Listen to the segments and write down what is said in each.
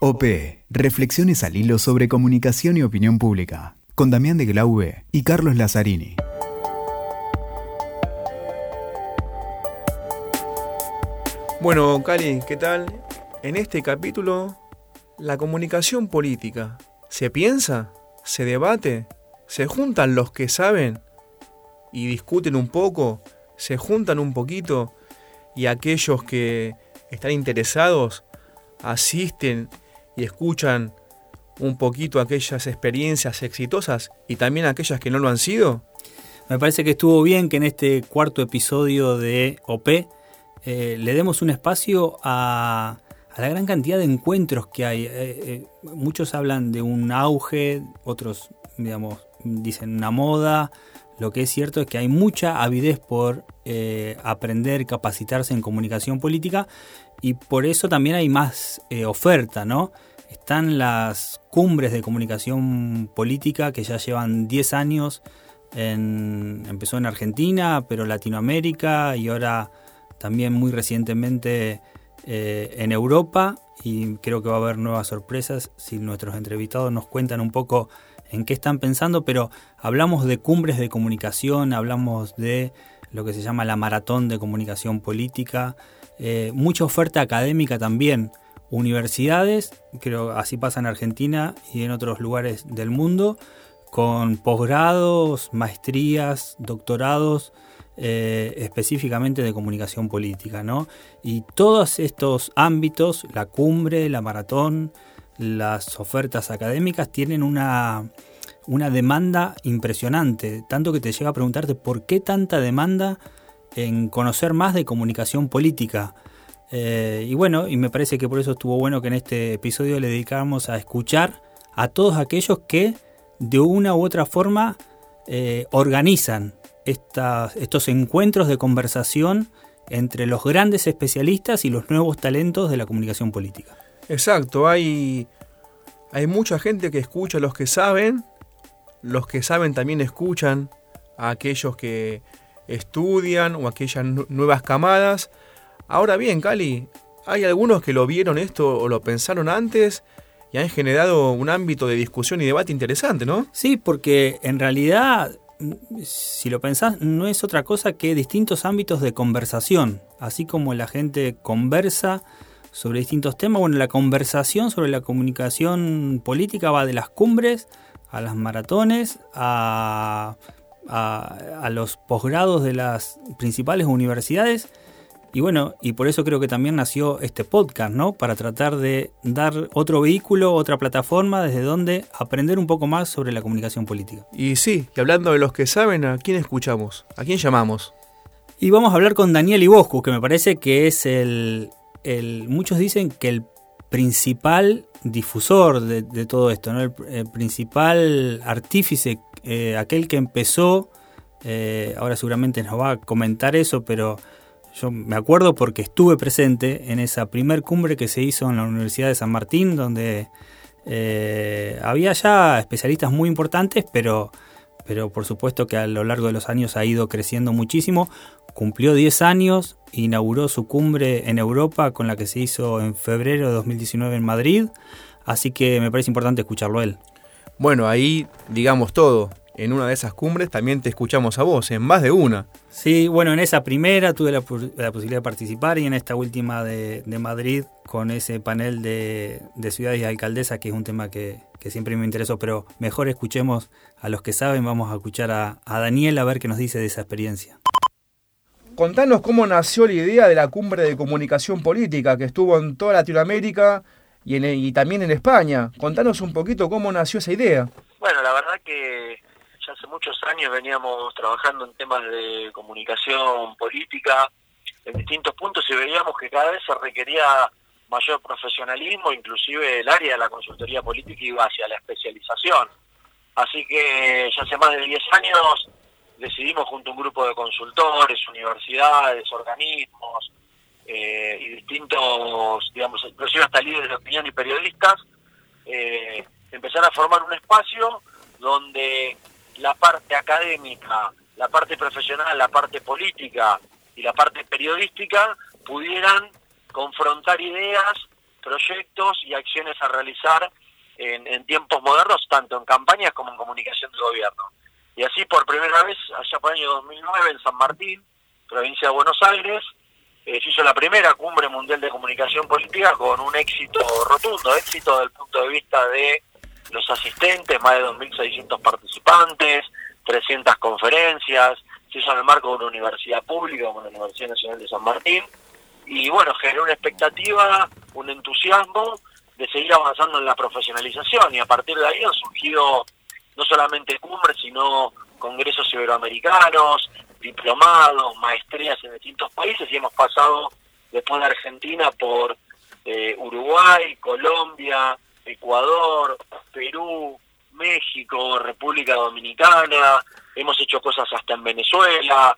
OP, Reflexiones al hilo sobre comunicación y opinión pública, con Damián de Glaube y Carlos Lazzarini. Bueno, Cali, ¿qué tal? En este capítulo, la comunicación política. ¿Se piensa? ¿Se debate? ¿Se juntan los que saben y discuten un poco? ¿Se juntan un poquito? Y aquellos que están interesados asisten y escuchan un poquito aquellas experiencias exitosas y también aquellas que no lo han sido? Me parece que estuvo bien que en este cuarto episodio de OP eh, le demos un espacio a, la gran cantidad de encuentros que hay. Eh, eh, muchos hablan de un auge, otros, digamos, dicen una moda. Lo que es cierto es que hay mucha avidez por aprender, capacitarse en comunicación política y por eso también hay más oferta, ¿no? Están las cumbres de comunicación política que ya llevan 10 años. empezó en Argentina, pero Latinoamérica y ahora también muy recientemente eh, en Europa y creo que va a haber nuevas sorpresas si nuestros entrevistados nos cuentan un poco en qué están pensando, pero hablamos de cumbres de comunicación, hablamos de lo que se llama la maratón de comunicación política, eh, mucha oferta académica también, universidades, creo así pasa en Argentina y en otros lugares del mundo, con posgrados, maestrías, doctorados, eh, específicamente de comunicación política, ¿no? Y todos estos ámbitos, la cumbre, la maratón, las ofertas académicas, tienen una, una demanda impresionante, tanto que te llega a preguntarte por qué tanta demanda en conocer más de comunicación política. Eh, y bueno, y me parece que por eso estuvo bueno que en este episodio le dedicáramos a escuchar a todos aquellos que de una u otra forma eh, organizan estos encuentros de conversación entre los grandes especialistas y los nuevos talentos de la comunicación política. Exacto, hay, hay mucha gente que escucha a los que saben, los que saben también escuchan a aquellos que estudian o aquellas nuevas camadas. Ahora bien, Cali, hay algunos que lo vieron esto o lo pensaron antes y han generado un ámbito de discusión y debate interesante, ¿no? Sí, porque en realidad si lo pensás, no es otra cosa que distintos ámbitos de conversación. Así como la gente conversa sobre distintos temas, bueno, la conversación sobre la comunicación política va de las cumbres a las maratones, a, a los posgrados de las principales universidades y bueno, y por eso creo que también nació este podcast, ¿no? Para tratar de dar otro vehículo, otra plataforma desde donde aprender un poco más sobre la comunicación política. Y sí, y hablando de los que saben, ¿a quién escuchamos? ¿A quién llamamos? Y vamos a hablar con Daniel Iboscu, que me parece que es el, el muchos dicen que el principal difusor de, todo esto, ¿no? el, principal artífice, eh, aquel que empezó, eh, ahora seguramente nos va a comentar eso, pero yo me acuerdo porque estuve presente en esa primer cumbre que se hizo en la Universidad de San Martín, donde eh, había ya especialistas muy importantes, pero, pero por supuesto que a lo largo de los años ha ido creciendo muchísimo. Cumplió 10 años, inauguró su cumbre en Europa con la que se hizo en febrero de 2019 en Madrid, así que me parece importante escucharlo él. Bueno, ahí digamos todo en una de esas cumbres también te escuchamos a vos, en más de una. Sí, bueno, en esa primera tuve la, posibilidad de participar y en esta última de, Madrid con ese panel de, ciudades y alcaldesas, que es un tema que, siempre me interesó, pero mejor escuchemos a los que saben, vamos a escuchar a, Daniel a ver qué nos dice de esa experiencia. Contanos cómo nació la idea de la cumbre de comunicación política que estuvo en toda Latinoamérica y, y también en España. Contanos un poquito cómo nació esa idea. Bueno, la verdad que hace muchos años veníamos trabajando en temas de comunicación política en distintos puntos y veíamos que cada vez se requería mayor profesionalismo, inclusive el área de la consultoría política iba hacia la especialización. Así que ya hace más de 10 años decidimos junto a un grupo de consultores, universidades, organismos eh, y distintos, digamos, inclusive hasta líderes de opinión y periodistas, eh, empezar a formar un espacio donde la parte académica, la parte profesional, la parte política y la parte periodística pudieran confrontar ideas proyectos y acciones a realizar en, en, tiempos modernos, tanto en campañas como en comunicación del gobierno. Y así por primera vez, allá por el año 2009, en San Martín, provincia de Buenos Aires, eh, se hizo la primera cumbre mundial de comunicación política con un éxito rotundo, éxito desde el punto de vista de los asistentes, más de 2.600 participantes, 300 conferencias, se hizo en el marco de una universidad pública como la Universidad Nacional de San Martín, y bueno, generó una expectativa, un entusiasmo de seguir avanzando en la profesionalización y a partir de ahí han surgido no solamente cumbres, sino congresos iberoamericanos, diplomados, maestrías en distintos países y hemos pasado después de Argentina por eh, Uruguay, Colombia, Ecuador, Perú, México, República Dominicana, hemos hecho cosas hasta en Venezuela,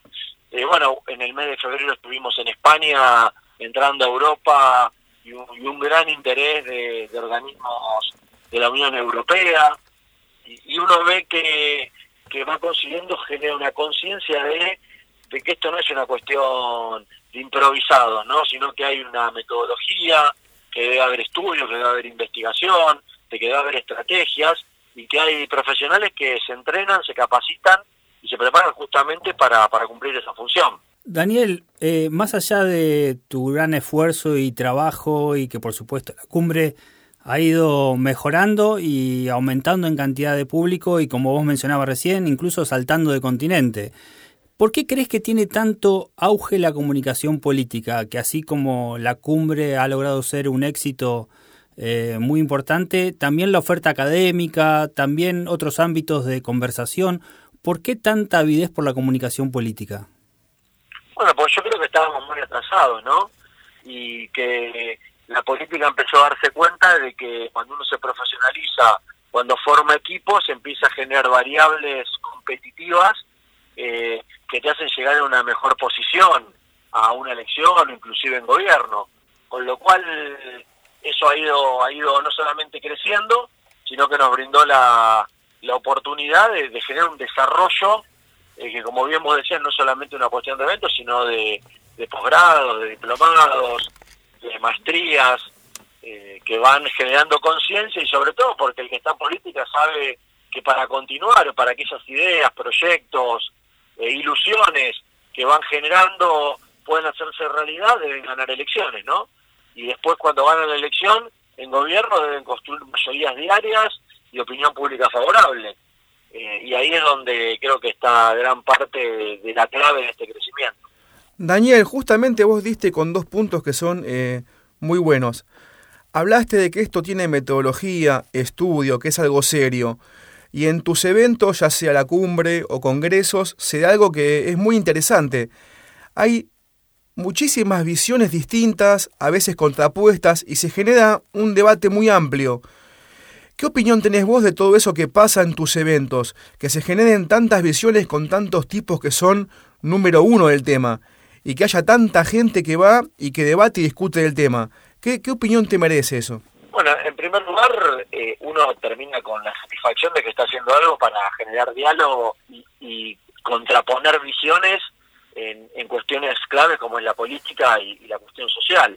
eh, bueno, en el mes de febrero estuvimos en España entrando a Europa y un, gran interés de, organismos de la Unión Europea y, uno ve que, que va consiguiendo genera una conciencia de, de que esto no es una cuestión de improvisado, ¿no? sino que hay una metodología, que debe haber estudios, que debe haber investigación, de que debe haber estrategias y que hay profesionales que se entrenan, se capacitan y se preparan justamente para, para cumplir esa función. Daniel, eh, más allá de tu gran esfuerzo y trabajo y que por supuesto la cumbre ha ido mejorando y aumentando en cantidad de público y como vos mencionabas recién, incluso saltando de continente. ¿Por qué crees que tiene tanto auge la comunicación política, que así como la cumbre ha logrado ser un éxito eh, muy importante, también la oferta académica, también otros ámbitos de conversación? ¿Por qué tanta avidez por la comunicación política? Bueno, pues yo creo que estábamos muy atrasados, ¿no? Y que la política empezó a darse cuenta de que cuando uno se profesionaliza, cuando forma equipos, empieza a generar variables competitivas hacen llegar a una mejor posición a una elección o inclusive en gobierno. Con lo cual eso ha ido, ha ido no solamente creciendo, sino que nos brindó la, la oportunidad de, generar un desarrollo eh, que, como bien vos decías, no solamente una cuestión de eventos, sino de, posgrados, de diplomados, de maestrías, eh, que van generando conciencia y sobre todo porque el que está en política sabe que para continuar, para que esas ideas, proyectos, eh, ilusiones que van generando pueden hacerse realidad, deben ganar elecciones, ¿no? Y después cuando ganan la elección, en gobierno deben construir mayorías diarias y opinión pública favorable. Eh, y ahí es donde creo que está gran parte de, la clave de este crecimiento. Daniel, justamente vos diste con dos puntos que son eh, muy buenos. Hablaste de que esto tiene metodología, estudio, que es algo serio. Y en tus eventos, ya sea la cumbre o congresos, se da algo que es muy interesante. Hay muchísimas visiones distintas, a veces contrapuestas, y se genera un debate muy amplio. ¿Qué opinión tenés vos de todo eso que pasa en tus eventos? Que se generen tantas visiones con tantos tipos que son número uno del tema, y que haya tanta gente que va y que debate y discute del tema. ¿Qué, qué opinión te merece eso? Bueno, en primer lugar, eh, uno termina con la satisfacción de que está haciendo algo para generar diálogo y, contraponer visiones en, cuestiones claves como en la política y, la cuestión social.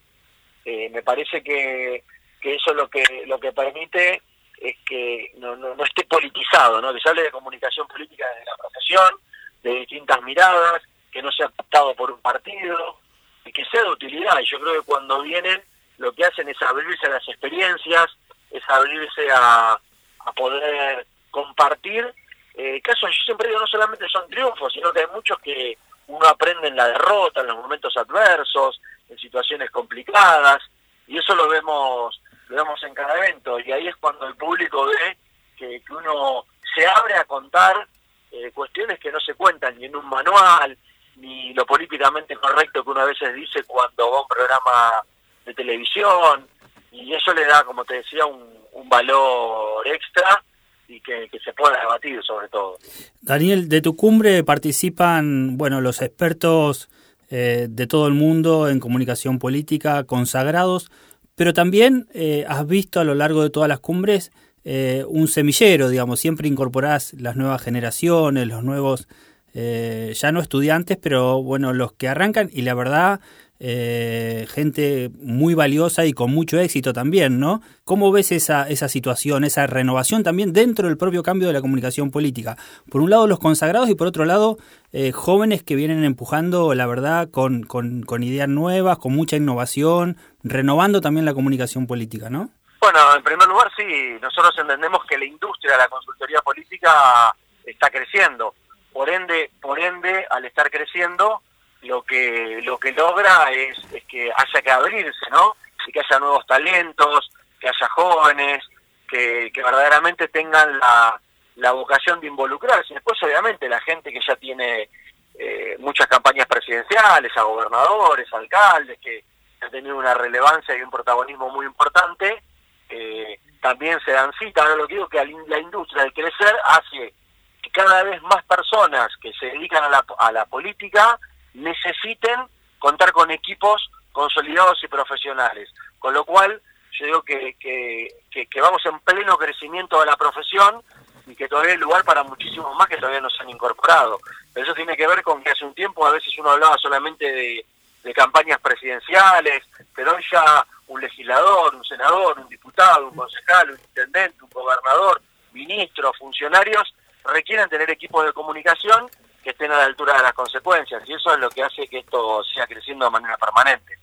Eh, me parece que, eso lo que lo que permite es que no, no, esté politizado, ¿no? que se hable de comunicación política desde la profesión, de distintas miradas, que no sea captado por un partido y que sea de utilidad. Y yo creo que cuando vienen lo que hacen es abrirse a las experiencias, es abrirse a, a poder compartir. Eh, casos, yo siempre digo, no solamente son triunfos, sino que hay muchos que uno aprende en la derrota, en los momentos adversos, en situaciones complicadas, y eso lo vemos, lo vemos en cada evento, y ahí es cuando el público ve que, uno se abre a contar eh, cuestiones que no se cuentan ni en un manual, ni lo políticamente correcto que uno a veces dice cuando va a un programa de televisión, y eso le da, como te decía, un, valor extra y que, se pueda debatir sobre todo. Daniel, de tu cumbre participan, bueno, los expertos eh, de todo el mundo en comunicación política, consagrados, pero también eh, has visto a lo largo de todas las cumbres eh, un semillero, digamos, siempre incorporás las nuevas generaciones, los nuevos, ya no estudiantes, pero bueno, los que arrancan y la verdad eh, gente muy valiosa y con mucho éxito también, ¿no? ¿Cómo ves esa, esa situación, esa renovación también dentro del propio cambio de la comunicación política? Por un lado los consagrados y por otro lado eh, jóvenes que vienen empujando, la verdad, con, con, con ideas nuevas, con mucha innovación, renovando también la comunicación política, ¿no? Bueno, en primer lugar, sí, nosotros entendemos que la industria de la consultoría política está creciendo. Por ende, por ende, al estar creciendo, lo que lo que logra es, que haya que abrirse, ¿no? Y que haya nuevos talentos, que haya jóvenes, que, verdaderamente tengan la, vocación de involucrarse. Después, obviamente, la gente que ya tiene eh, muchas campañas presidenciales, a gobernadores, alcaldes, que han tenido una relevancia y un protagonismo muy importante, eh, también se dan cita. Ahora lo que digo es que la industria de crecer hace que cada vez más personas que se dedican a la, a la política necesiten contar con equipos consolidados y profesionales. Con lo cual, yo digo que, que, vamos en pleno crecimiento de la profesión y que todavía hay lugar para muchísimos más que todavía no se han incorporado. Pero eso tiene que ver con que hace un tiempo a veces uno hablaba solamente de, de campañas presidenciales, pero hoy ya un legislador, un senador, un diputado, un concejal, un intendente, un gobernador, ministros, funcionarios, requieren tener equipos de comunicación que estén a la altura de las consecuencias. Y eso es lo que hace que esto siga creciendo de manera permanente.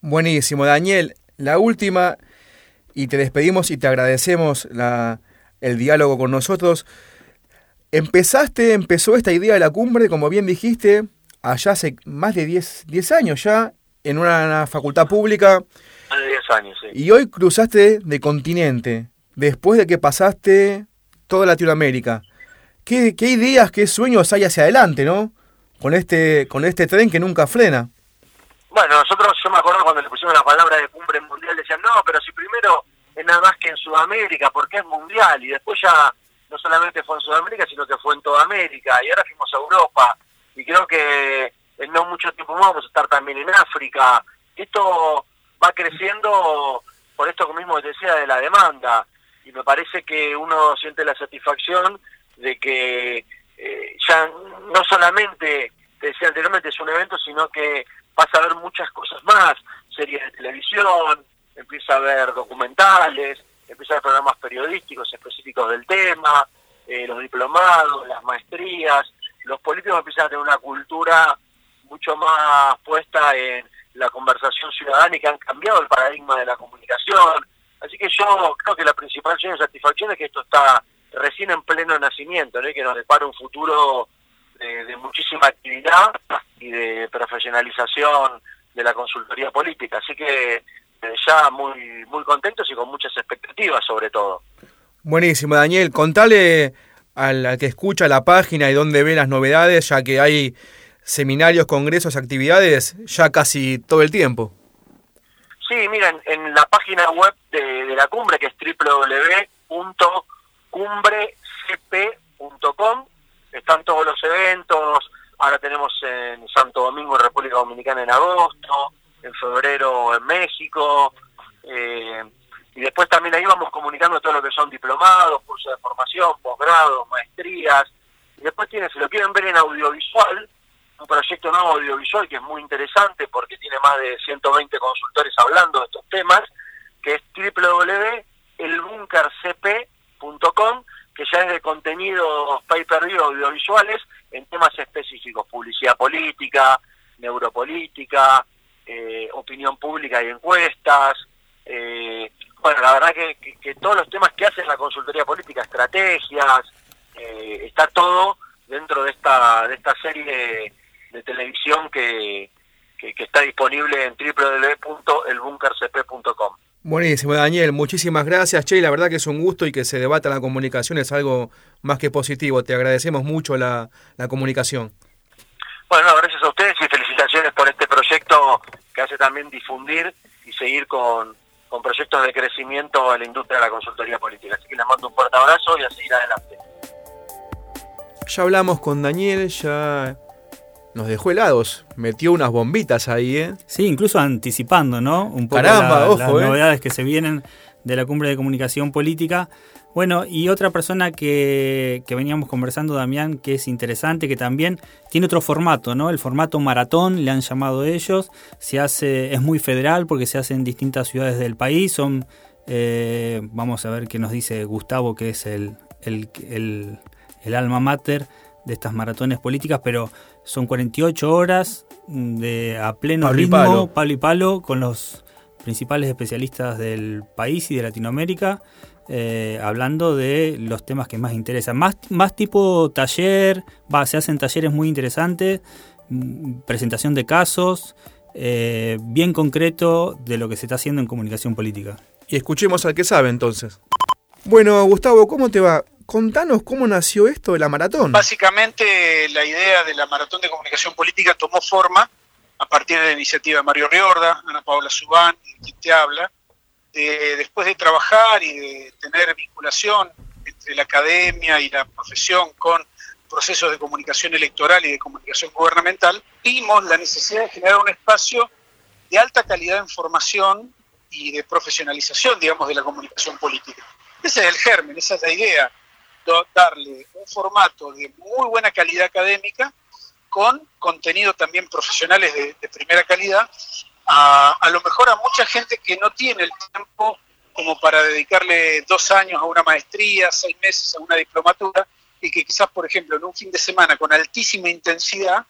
Buenísimo, Daniel. La última, y te despedimos y te agradecemos la, el diálogo con nosotros. Empezaste, empezó esta idea de la cumbre, como bien dijiste, allá hace más de 10, 10 años ya, en una facultad pública. Más de 10 años, sí. Y hoy cruzaste de continente, después de que pasaste toda Latinoamérica qué, qué ideas, qué sueños hay hacia adelante, ¿no? Con este, con este tren que nunca frena. Bueno, nosotros, yo me acuerdo cuando le pusimos la palabra de cumbre mundial, decían, no, pero si primero es nada más que en Sudamérica, porque es mundial, y después ya no solamente fue en Sudamérica, sino que fue en toda América, y ahora fuimos a Europa, y creo que en no mucho tiempo más vamos a estar también en África. Esto va creciendo por esto mismo que decía de la demanda, y me parece que uno siente la satisfacción de que eh, ya no solamente, te decía anteriormente, es un evento, sino que pasa a ver muchas cosas más, series de televisión, empieza a ver documentales, empieza a ver programas periodísticos específicos del tema, eh, los diplomados, las maestrías, los políticos empiezan a tener una cultura mucho más puesta en la conversación ciudadana y que han cambiado el paradigma de la comunicación. Así que yo creo que la principal satisfacción es que esto está recién en pleno nacimiento, ¿no? que nos depara un futuro de, muchísima actividad y de profesionalización de la consultoría política. Así que ya muy, muy contentos y con muchas expectativas sobre todo. Buenísimo, Daniel. Contale al, que escucha la página y dónde ve las novedades, ya que hay seminarios, congresos, actividades ya casi todo el tiempo. Sí, miren, en la página web de, de la cumbre, que es www cumbrecp.com. Están todos los eventos. Ahora tenemos en Santo Domingo, República Dominicana, en agosto. En febrero, en México. Eh, y después también ahí vamos comunicando todo lo que son diplomados, cursos de formación, posgrados, maestrías. Y después tiene, si lo quieren ver en audiovisual, un proyecto nuevo audiovisual que es muy interesante porque tiene más de 120 consultores hablando de estos temas, que es www.elbunkercp.com que ya es de contenidos pay-per-view audiovisuales en temas específicos, publicidad política, neuropolítica, eh, opinión pública y encuestas. Eh, bueno, la verdad que, todos los temas que hace la consultoría política, estrategias, eh, está todo dentro de esta, de esta serie de, televisión que, que, que, está disponible en www.elbunkercp.com. Buenísimo, Daniel. Muchísimas gracias, Che. La verdad que es un gusto y que se debata la comunicación es algo más que positivo. Te agradecemos mucho la, comunicación. Bueno, gracias a ustedes y felicitaciones por este proyecto que hace también difundir y seguir con, con proyectos de crecimiento en la industria de la consultoría política. Así que les mando un fuerte abrazo y a seguir adelante. Ya hablamos con Daniel, ya nos dejó helados. Metió unas bombitas ahí, ¿eh? Sí, incluso anticipando, ¿no? Un poco Caramba, las ¿eh? novedades que se vienen de la cumbre de comunicación política. Bueno, y otra persona que, que, veníamos conversando, Damián, que es interesante, que también tiene otro formato, ¿no? El formato maratón, le han llamado ellos. Se hace, es muy federal porque se hace en distintas ciudades del país. Son, eh, vamos a ver qué nos dice Gustavo, que es el, el, el, el alma mater de estas maratones políticas, pero son 48 horas de a pleno ritmo, palo. y palo, con los principales especialistas del país y de Latinoamérica, eh, hablando de los temas que más interesan. Más, más tipo taller, va, se hacen talleres muy interesantes, mm, presentación de casos, eh, bien concreto de lo que se está haciendo en comunicación política. Y escuchemos al que sabe entonces. Bueno, Gustavo, ¿cómo te va? Contanos cómo nació esto de la maratón. Básicamente la idea de la maratón de comunicación política tomó forma a partir de la iniciativa de Mario Riorda, Ana Paula Subán, quien te habla, después de trabajar y de tener vinculación entre la academia y la profesión con procesos de comunicación electoral y de comunicación gubernamental, vimos la necesidad de generar un espacio de alta calidad de información y de profesionalización, digamos, de la comunicación política. Ese es el germen, esa es la idea, darle un formato de muy buena calidad académica con contenido también profesionales de, primera calidad, a, a, lo mejor a mucha gente que no tiene el tiempo como para dedicarle dos años a una maestría, seis meses a una diplomatura, y que quizás, por ejemplo, en un fin de semana con altísima intensidad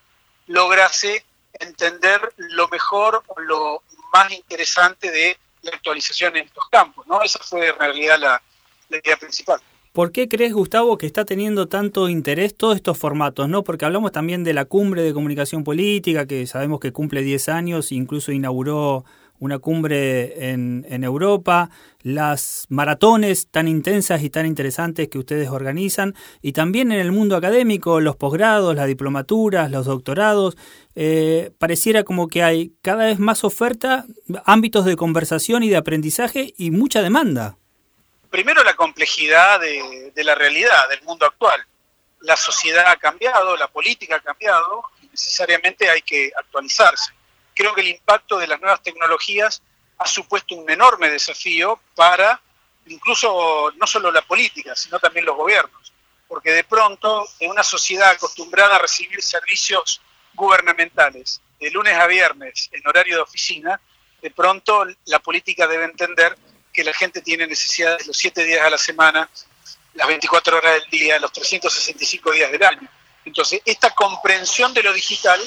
lograse entender lo mejor o lo más interesante de la actualización en estos campos. ¿no? Esa fue en realidad la idea principal. ¿Por qué crees, Gustavo, que está teniendo tanto interés todos estos formatos? ¿no? Porque hablamos también de la cumbre de comunicación política, que sabemos que cumple 10 años, incluso inauguró una cumbre en, en, Europa, las maratones tan intensas y tan interesantes que ustedes organizan, y también en el mundo académico, los posgrados, las diplomaturas, los doctorados, eh, pareciera como que hay cada vez más oferta, ámbitos de conversación y de aprendizaje y mucha demanda primero la complejidad de, la realidad, del mundo actual. La sociedad ha cambiado, la política ha cambiado y necesariamente hay que actualizarse. Creo que el impacto de las nuevas tecnologías ha supuesto un enorme desafío para incluso no solo la política, sino también los gobiernos. Porque de pronto, en una sociedad acostumbrada a recibir servicios gubernamentales de lunes a viernes en horario de oficina, de pronto la política debe entender que la gente tiene necesidades los siete días a la semana, las 24 horas del día, los 365 días del año. Entonces, esta comprensión de lo digital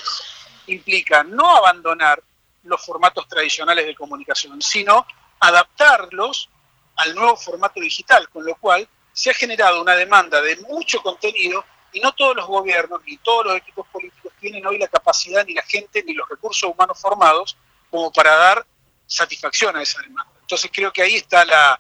implica no abandonar los formatos tradicionales de comunicación, sino adaptarlos al nuevo formato digital, con lo cual se ha generado una demanda de mucho contenido y no todos los gobiernos ni todos los equipos políticos tienen hoy la capacidad, ni la gente, ni los recursos humanos formados como para dar satisfacción a esa demanda. Entonces creo que ahí está la,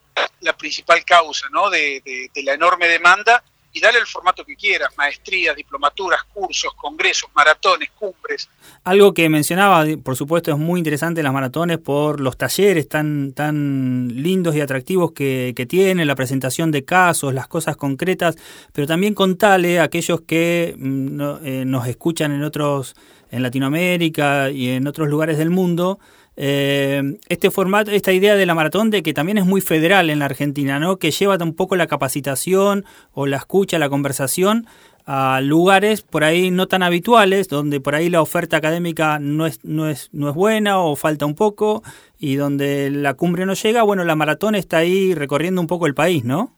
principal causa ¿no? de, la enorme demanda y darle el formato que quieras, maestrías, diplomaturas, cursos, congresos, maratones, cumbres. Algo que mencionaba, por supuesto, es muy interesante las maratones por los talleres tan, tan lindos y atractivos que, que tienen, la presentación de casos, las cosas concretas, pero también contale a aquellos que mm, eh, nos escuchan en otros, en Latinoamérica y en otros lugares del mundo, eh, este formato, esta idea de la maratón de que también es muy federal en la Argentina, ¿no? Que lleva un poco la capacitación o la escucha, la conversación a lugares por ahí no tan habituales, donde por ahí la oferta académica no es, no es, no es buena o falta un poco, y donde la cumbre no llega, bueno, la maratón está ahí recorriendo un poco el país, ¿no?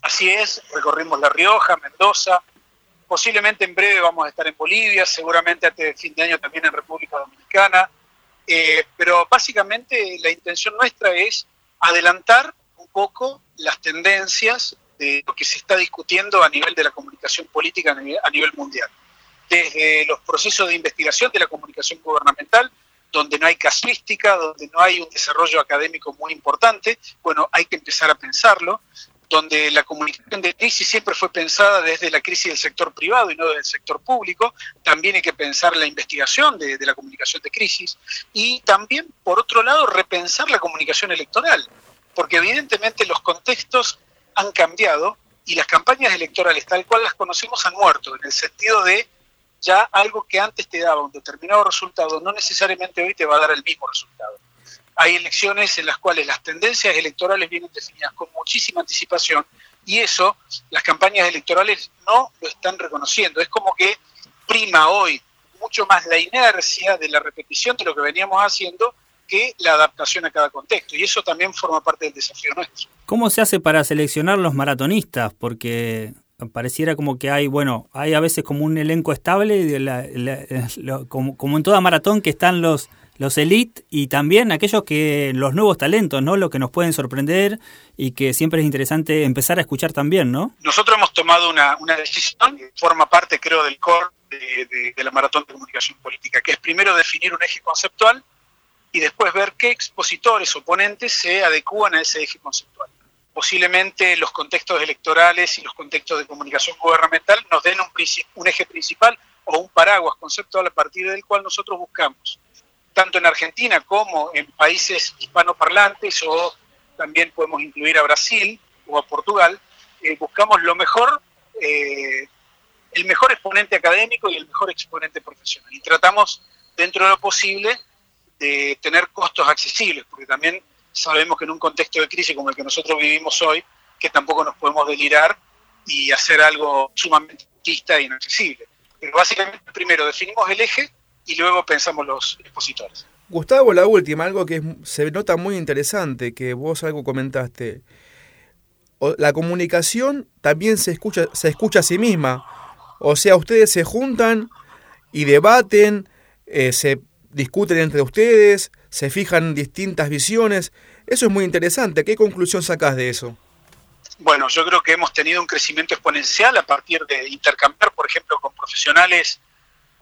Así es, recorrimos La Rioja, Mendoza, posiblemente en breve vamos a estar en Bolivia, seguramente antes de fin de año también en República Dominicana, eh, pero básicamente la intención nuestra es adelantar un poco las tendencias de lo que se está discutiendo a nivel de la comunicación política a nivel, mundial. Desde los procesos de investigación de la comunicación gubernamental, donde no hay casuística, donde no hay un desarrollo académico muy importante, bueno, hay que empezar a pensarlo, donde la comunicación de crisis siempre fue pensada desde la crisis del sector privado y no del sector público. También hay que pensar la investigación de, la comunicación de crisis y también, por otro lado, repensar la comunicación electoral, porque evidentemente los contextos han cambiado y las campañas electorales tal cual las conocemos han muerto, en el sentido de ya algo que antes te daba un determinado resultado no necesariamente hoy te va a dar el mismo resultado. Hay elecciones en las cuales las tendencias electorales vienen definidas con muchísima anticipación y eso las campañas electorales no lo están reconociendo. Es como que prima hoy mucho más la inercia de la repetición de lo que veníamos haciendo que la adaptación a cada contexto. Y eso también forma parte del desafío nuestro. ¿Cómo se hace para seleccionar los maratonistas? Porque pareciera como que hay, bueno, hay a veces como un elenco estable, como, como en toda maratón que están los los elite y también aquellos que los nuevos talentos, ¿no? Lo que nos pueden sorprender y que siempre es interesante empezar a escuchar también, ¿no? Nosotros hemos tomado una, decisión que forma parte, creo, del core de, de la maratón de comunicación política, que es primero definir un eje conceptual y después ver qué expositores o ponentes se adecúan a ese eje conceptual. Posiblemente los contextos electorales y los contextos de comunicación gubernamental nos den un, un eje principal o un paraguas conceptual a partir del cual nosotros buscamos tanto en Argentina como en países hispanoparlantes o también podemos incluir a Brasil o a Portugal, eh, buscamos lo mejor, eh, el mejor exponente académico y el mejor exponente profesional. Y tratamos, dentro de lo posible, de tener costos accesibles, porque también sabemos que en un contexto de crisis como el que nosotros vivimos hoy, que tampoco nos podemos delirar y hacer algo sumamente artista e inaccesible. Pero básicamente, primero definimos el eje, y luego pensamos los expositores. Gustavo, la última, algo que se nota muy interesante, que vos algo comentaste. La comunicación también se escucha, se escucha a sí misma. O sea, ustedes se juntan y debaten, eh, se discuten entre ustedes, se fijan distintas visiones. Eso es muy interesante. ¿Qué conclusión sacás de eso? Bueno, yo creo que hemos tenido un crecimiento exponencial a partir de intercambiar, por ejemplo, con profesionales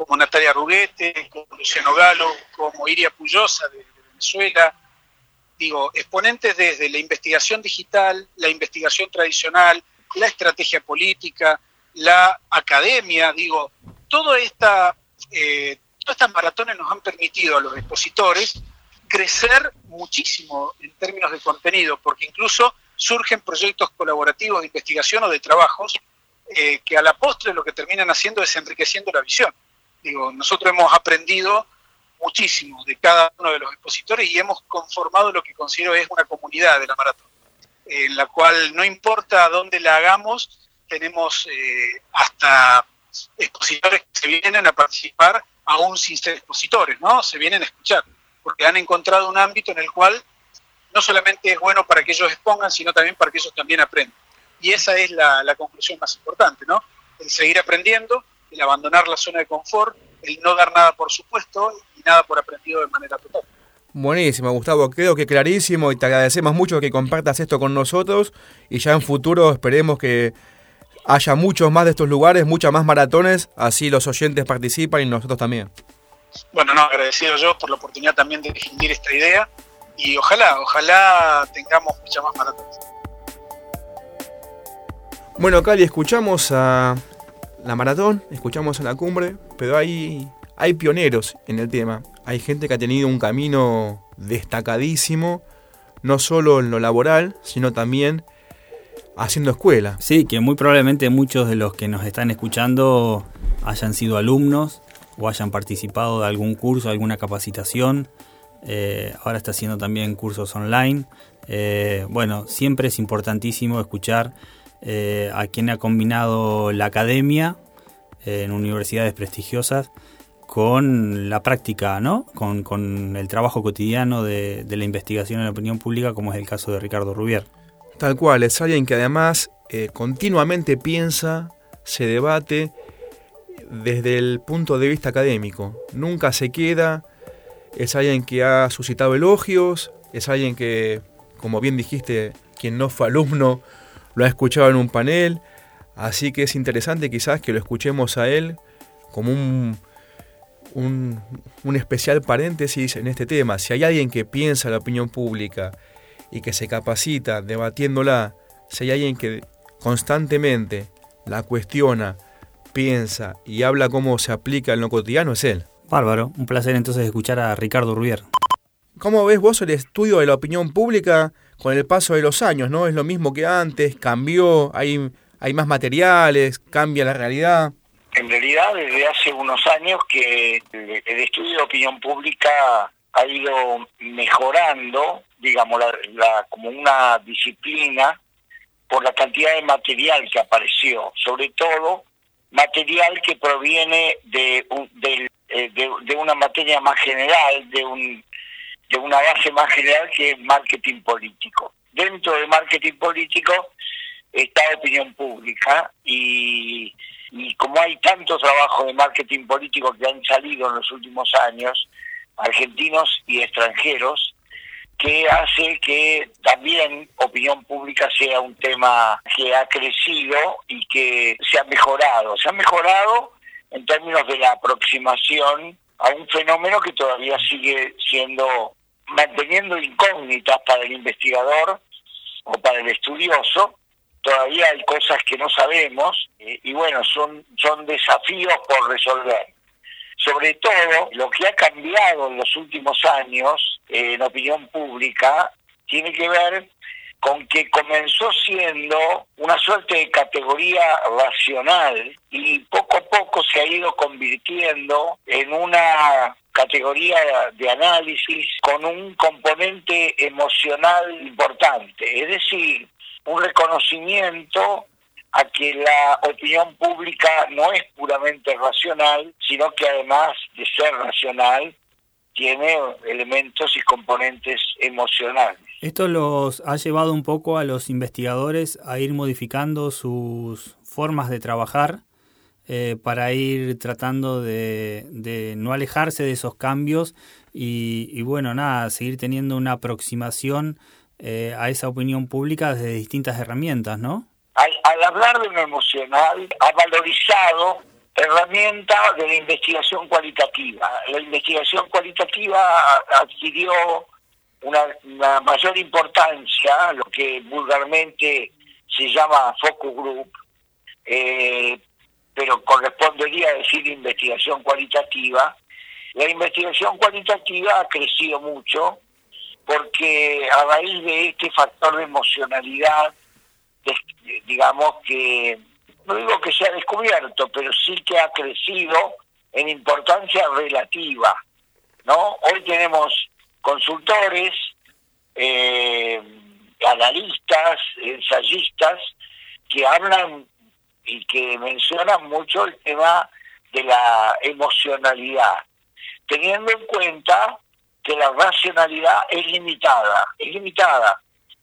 como Natalia Ruguete, como Luciano Galo, como Iria Puyosa de, Venezuela, digo, exponentes desde la investigación digital, la investigación tradicional, la estrategia política, la academia, digo, toda esta, eh, todas estas maratones nos han permitido a los expositores crecer muchísimo en términos de contenido, porque incluso surgen proyectos colaborativos de investigación o de trabajos eh, que a la postre lo que terminan haciendo es enriqueciendo la visión. Digo, nosotros hemos aprendido muchísimo de cada uno de los expositores y hemos conformado lo que considero es una comunidad de la maratón, en la cual no importa dónde la hagamos, tenemos eh, hasta expositores que se vienen a participar aún sin ser expositores, ¿no? Se vienen a escuchar, porque han encontrado un ámbito en el cual no solamente es bueno para que ellos expongan, sino también para que ellos también aprendan. Y esa es la, la conclusión más importante, ¿no? El seguir aprendiendo el abandonar la zona de confort, el no dar nada por supuesto y nada por aprendido de manera total. Buenísimo, Gustavo, creo que clarísimo y te agradecemos mucho que compartas esto con nosotros y ya en futuro esperemos que haya muchos más de estos lugares, muchas más maratones, así los oyentes participan y nosotros también. Bueno, no, agradecido yo por la oportunidad también de difundir esta idea y ojalá, ojalá tengamos muchas más maratones. Bueno, Cali, escuchamos a la maratón, escuchamos a la cumbre, pero hay, hay pioneros en el tema. Hay gente que ha tenido un camino destacadísimo, no solo en lo laboral, sino también haciendo escuela. Sí, que muy probablemente muchos de los que nos están escuchando hayan sido alumnos o hayan participado de algún curso, alguna capacitación. Eh, ahora está haciendo también cursos online. Eh, bueno, siempre es importantísimo escuchar eh, a quien ha combinado la academia eh, en universidades prestigiosas con la práctica, ¿no? Con, el trabajo cotidiano de, la investigación en la opinión pública, como es el caso de Ricardo Rubier. Tal cual, es alguien que además eh, continuamente piensa, se debate desde el punto de vista académico. Nunca se queda, es alguien que ha suscitado elogios, es alguien que, como bien dijiste, quien no fue alumno, lo ha escuchado en un panel, así que es interesante quizás que lo escuchemos a él como un, un, especial paréntesis en este tema. Si hay alguien que piensa la opinión pública y que se capacita debatiéndola, si hay alguien que constantemente la cuestiona, piensa y habla cómo se aplica en lo cotidiano, es él. Bárbaro, un placer entonces escuchar a Ricardo Rubier. ¿Cómo ves vos el estudio de la opinión pública con el paso de los años, ¿no? Es lo mismo que antes, cambió, hay, hay más materiales, cambia la realidad. En realidad, desde hace unos años que el, estudio de opinión pública ha ido mejorando, digamos, la, como una disciplina por la cantidad de material que apareció, sobre todo material que proviene de, eh, de, de, una materia más general, de, un, de una base más general que es marketing político. Dentro del marketing político está opinión pública y, y como hay tantos trabajos de marketing político que han salido en los últimos años, argentinos y extranjeros, que hace que también opinión pública sea un tema que ha crecido y que se ha mejorado. Se ha mejorado en términos de la aproximación a un fenómeno que todavía sigue siendo, manteniendo incógnitas para el investigador o para el estudioso, todavía hay cosas que no sabemos eh, y bueno, son, son desafíos por resolver. Sobre todo, lo que ha cambiado en los últimos años eh, en opinión pública tiene que ver con que comenzó siendo una suerte de categoría racional y poco a poco se ha ido convirtiendo en una categoría de análisis con un componente emocional importante, es decir, un reconocimiento a que la opinión pública no es puramente racional, sino que además de ser racional, tiene elementos y componentes emocionales. Esto los ha llevado un poco a los investigadores a ir modificando sus formas de trabajar eh, para ir tratando de, no alejarse de esos cambios y, y, bueno, nada, seguir teniendo una aproximación eh, a esa opinión pública desde distintas herramientas, ¿no? Al, hablar de lo emocional, ha valorizado herramientas de la investigación cualitativa. La investigación cualitativa adquirió una, mayor importancia, lo que vulgarmente se llama focus group, eh, pero correspondería decir investigación cualitativa. La investigación cualitativa ha crecido mucho, porque a raíz de este factor de emocionalidad, digamos que, no digo que se ha descubierto, pero sí que ha crecido en importancia relativa, ¿no? Hoy tenemos consultores, eh, analistas, ensayistas, que hablan y que mencionan mucho el tema de la emocionalidad, teniendo en cuenta que la racionalidad es limitada, es limitada,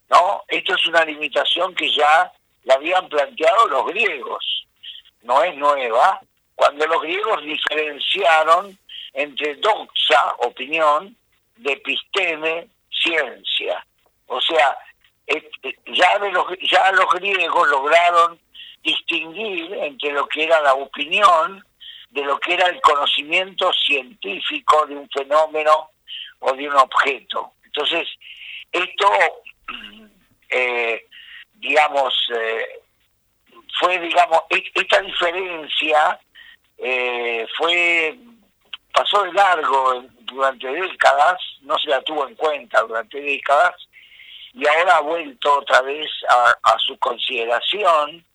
¿no? Esto es una limitación que ya la habían planteado los griegos, no es nueva, cuando los griegos diferenciaron entre doxa, opinión, de episteme, ciencia. O sea, ya, de los, ya los griegos lograron distinguir entre lo que era la opinión de lo que era el conocimiento científico de un fenómeno o de un objeto. Entonces, esto, eh, digamos, eh, fue, digamos, e-, esta diferencia eh, fue, pasó de largo durante décadas, no se la tuvo en cuenta durante décadas, y ahora ha vuelto otra vez a, su consideración,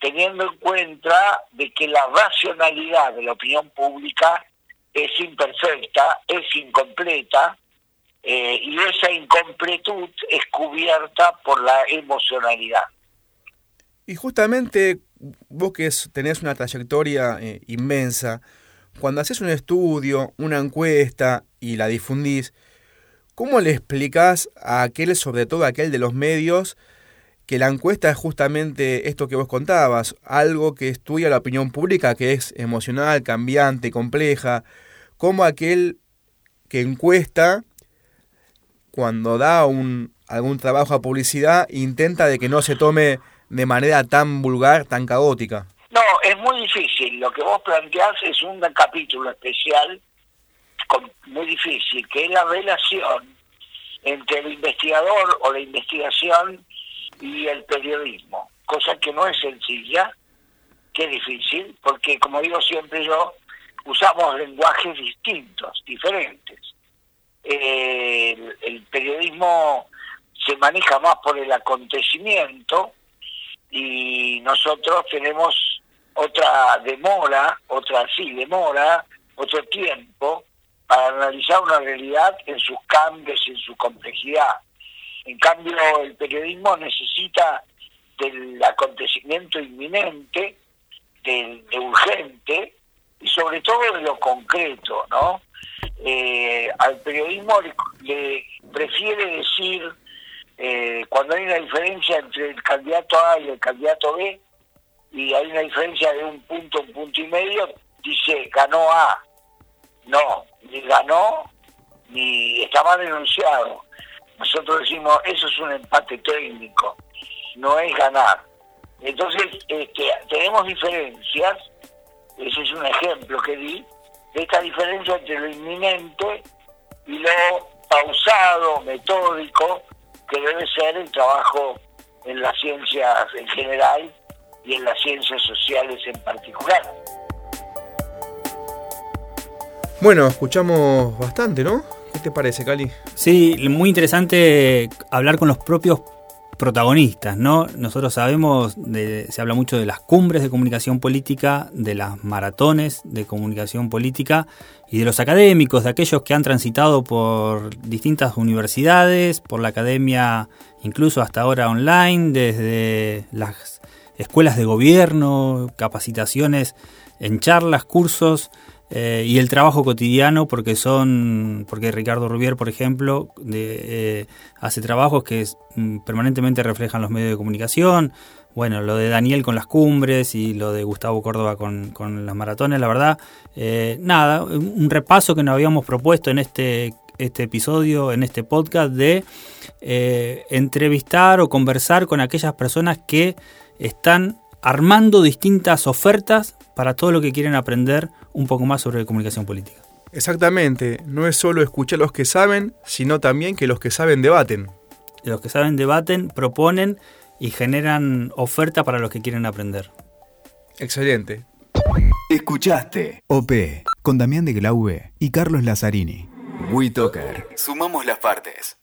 teniendo en cuenta de que la racionalidad de la opinión pública es imperfecta, es incompleta, eh, y esa incompletud es cubierta por la emocionalidad. Y justamente vos que tenés una trayectoria eh, inmensa, cuando haces un estudio, una encuesta y la difundís, ¿cómo le explicás a aquel, sobre todo a aquel de los medios, que la encuesta es justamente esto que vos contabas, algo que estudia la opinión pública, que es emocional, cambiante, compleja, como aquel que encuesta, cuando da un, algún trabajo a publicidad, intenta de que no se tome de manera tan vulgar, tan caótica. No, es muy difícil. Lo que vos planteás es un capítulo especial muy difícil, que es la relación entre el investigador o la investigación y el periodismo, cosa que no es sencilla, que es difícil, porque como digo siempre yo, usamos lenguajes distintos, diferentes. el, periodismo se maneja más por el acontecimiento y nosotros tenemos otra demora, otra sí demora, otro tiempo para analizar una realidad en sus cambios y en su complejidad. En cambio, el periodismo necesita del acontecimiento inminente, del, de urgente y sobre todo de lo concreto, ¿no? Eh, al periodismo le, prefiere decir, eh, cuando hay una diferencia entre el candidato A y el candidato B, y hay una diferencia de un punto, un punto y medio, dice ganó A. No, ni ganó, ni está mal denunciado. Nosotros decimos, eso es un empate técnico, no es ganar. Entonces, este, tenemos diferencias, ese es un ejemplo que di, de esta diferencia entre lo inminente y lo pausado, metódico, que debe ser el trabajo en las ciencias en general y en las ciencias sociales en particular. Bueno, escuchamos bastante, ¿no? ¿Qué te parece, Cali? Sí, muy interesante hablar con los propios protagonistas, ¿no? Nosotros sabemos, se habla mucho de las cumbres de comunicación política, de las maratones de comunicación política y de los académicos, de aquellos que han transitado por distintas universidades, por la academia incluso hasta ahora online, desde las escuelas de gobierno, capacitaciones en charlas, cursos, eh, y el trabajo cotidiano, porque son, porque Ricardo Rubier, por ejemplo, eh, hace trabajos que mm, permanentemente reflejan los medios de comunicación. Bueno, lo de Daniel con las cumbres y lo de Gustavo Córdoba con, con las maratones, la verdad, eh, nada, un repaso que nos habíamos propuesto en este, este episodio, en este podcast, de entrevistar o conversar con aquellas personas que están armando distintas ofertas para todo lo que quieren aprender un poco más sobre comunicación política. Exactamente, no es solo escuchar a los que saben, sino también que los que saben debaten. Los que saben debaten, proponen y generan oferta para los que quieren aprender. Excelente. Escuchaste OP con Damián de Glaube y Carlos Lazzarini. WeToker. Sumamos las partes.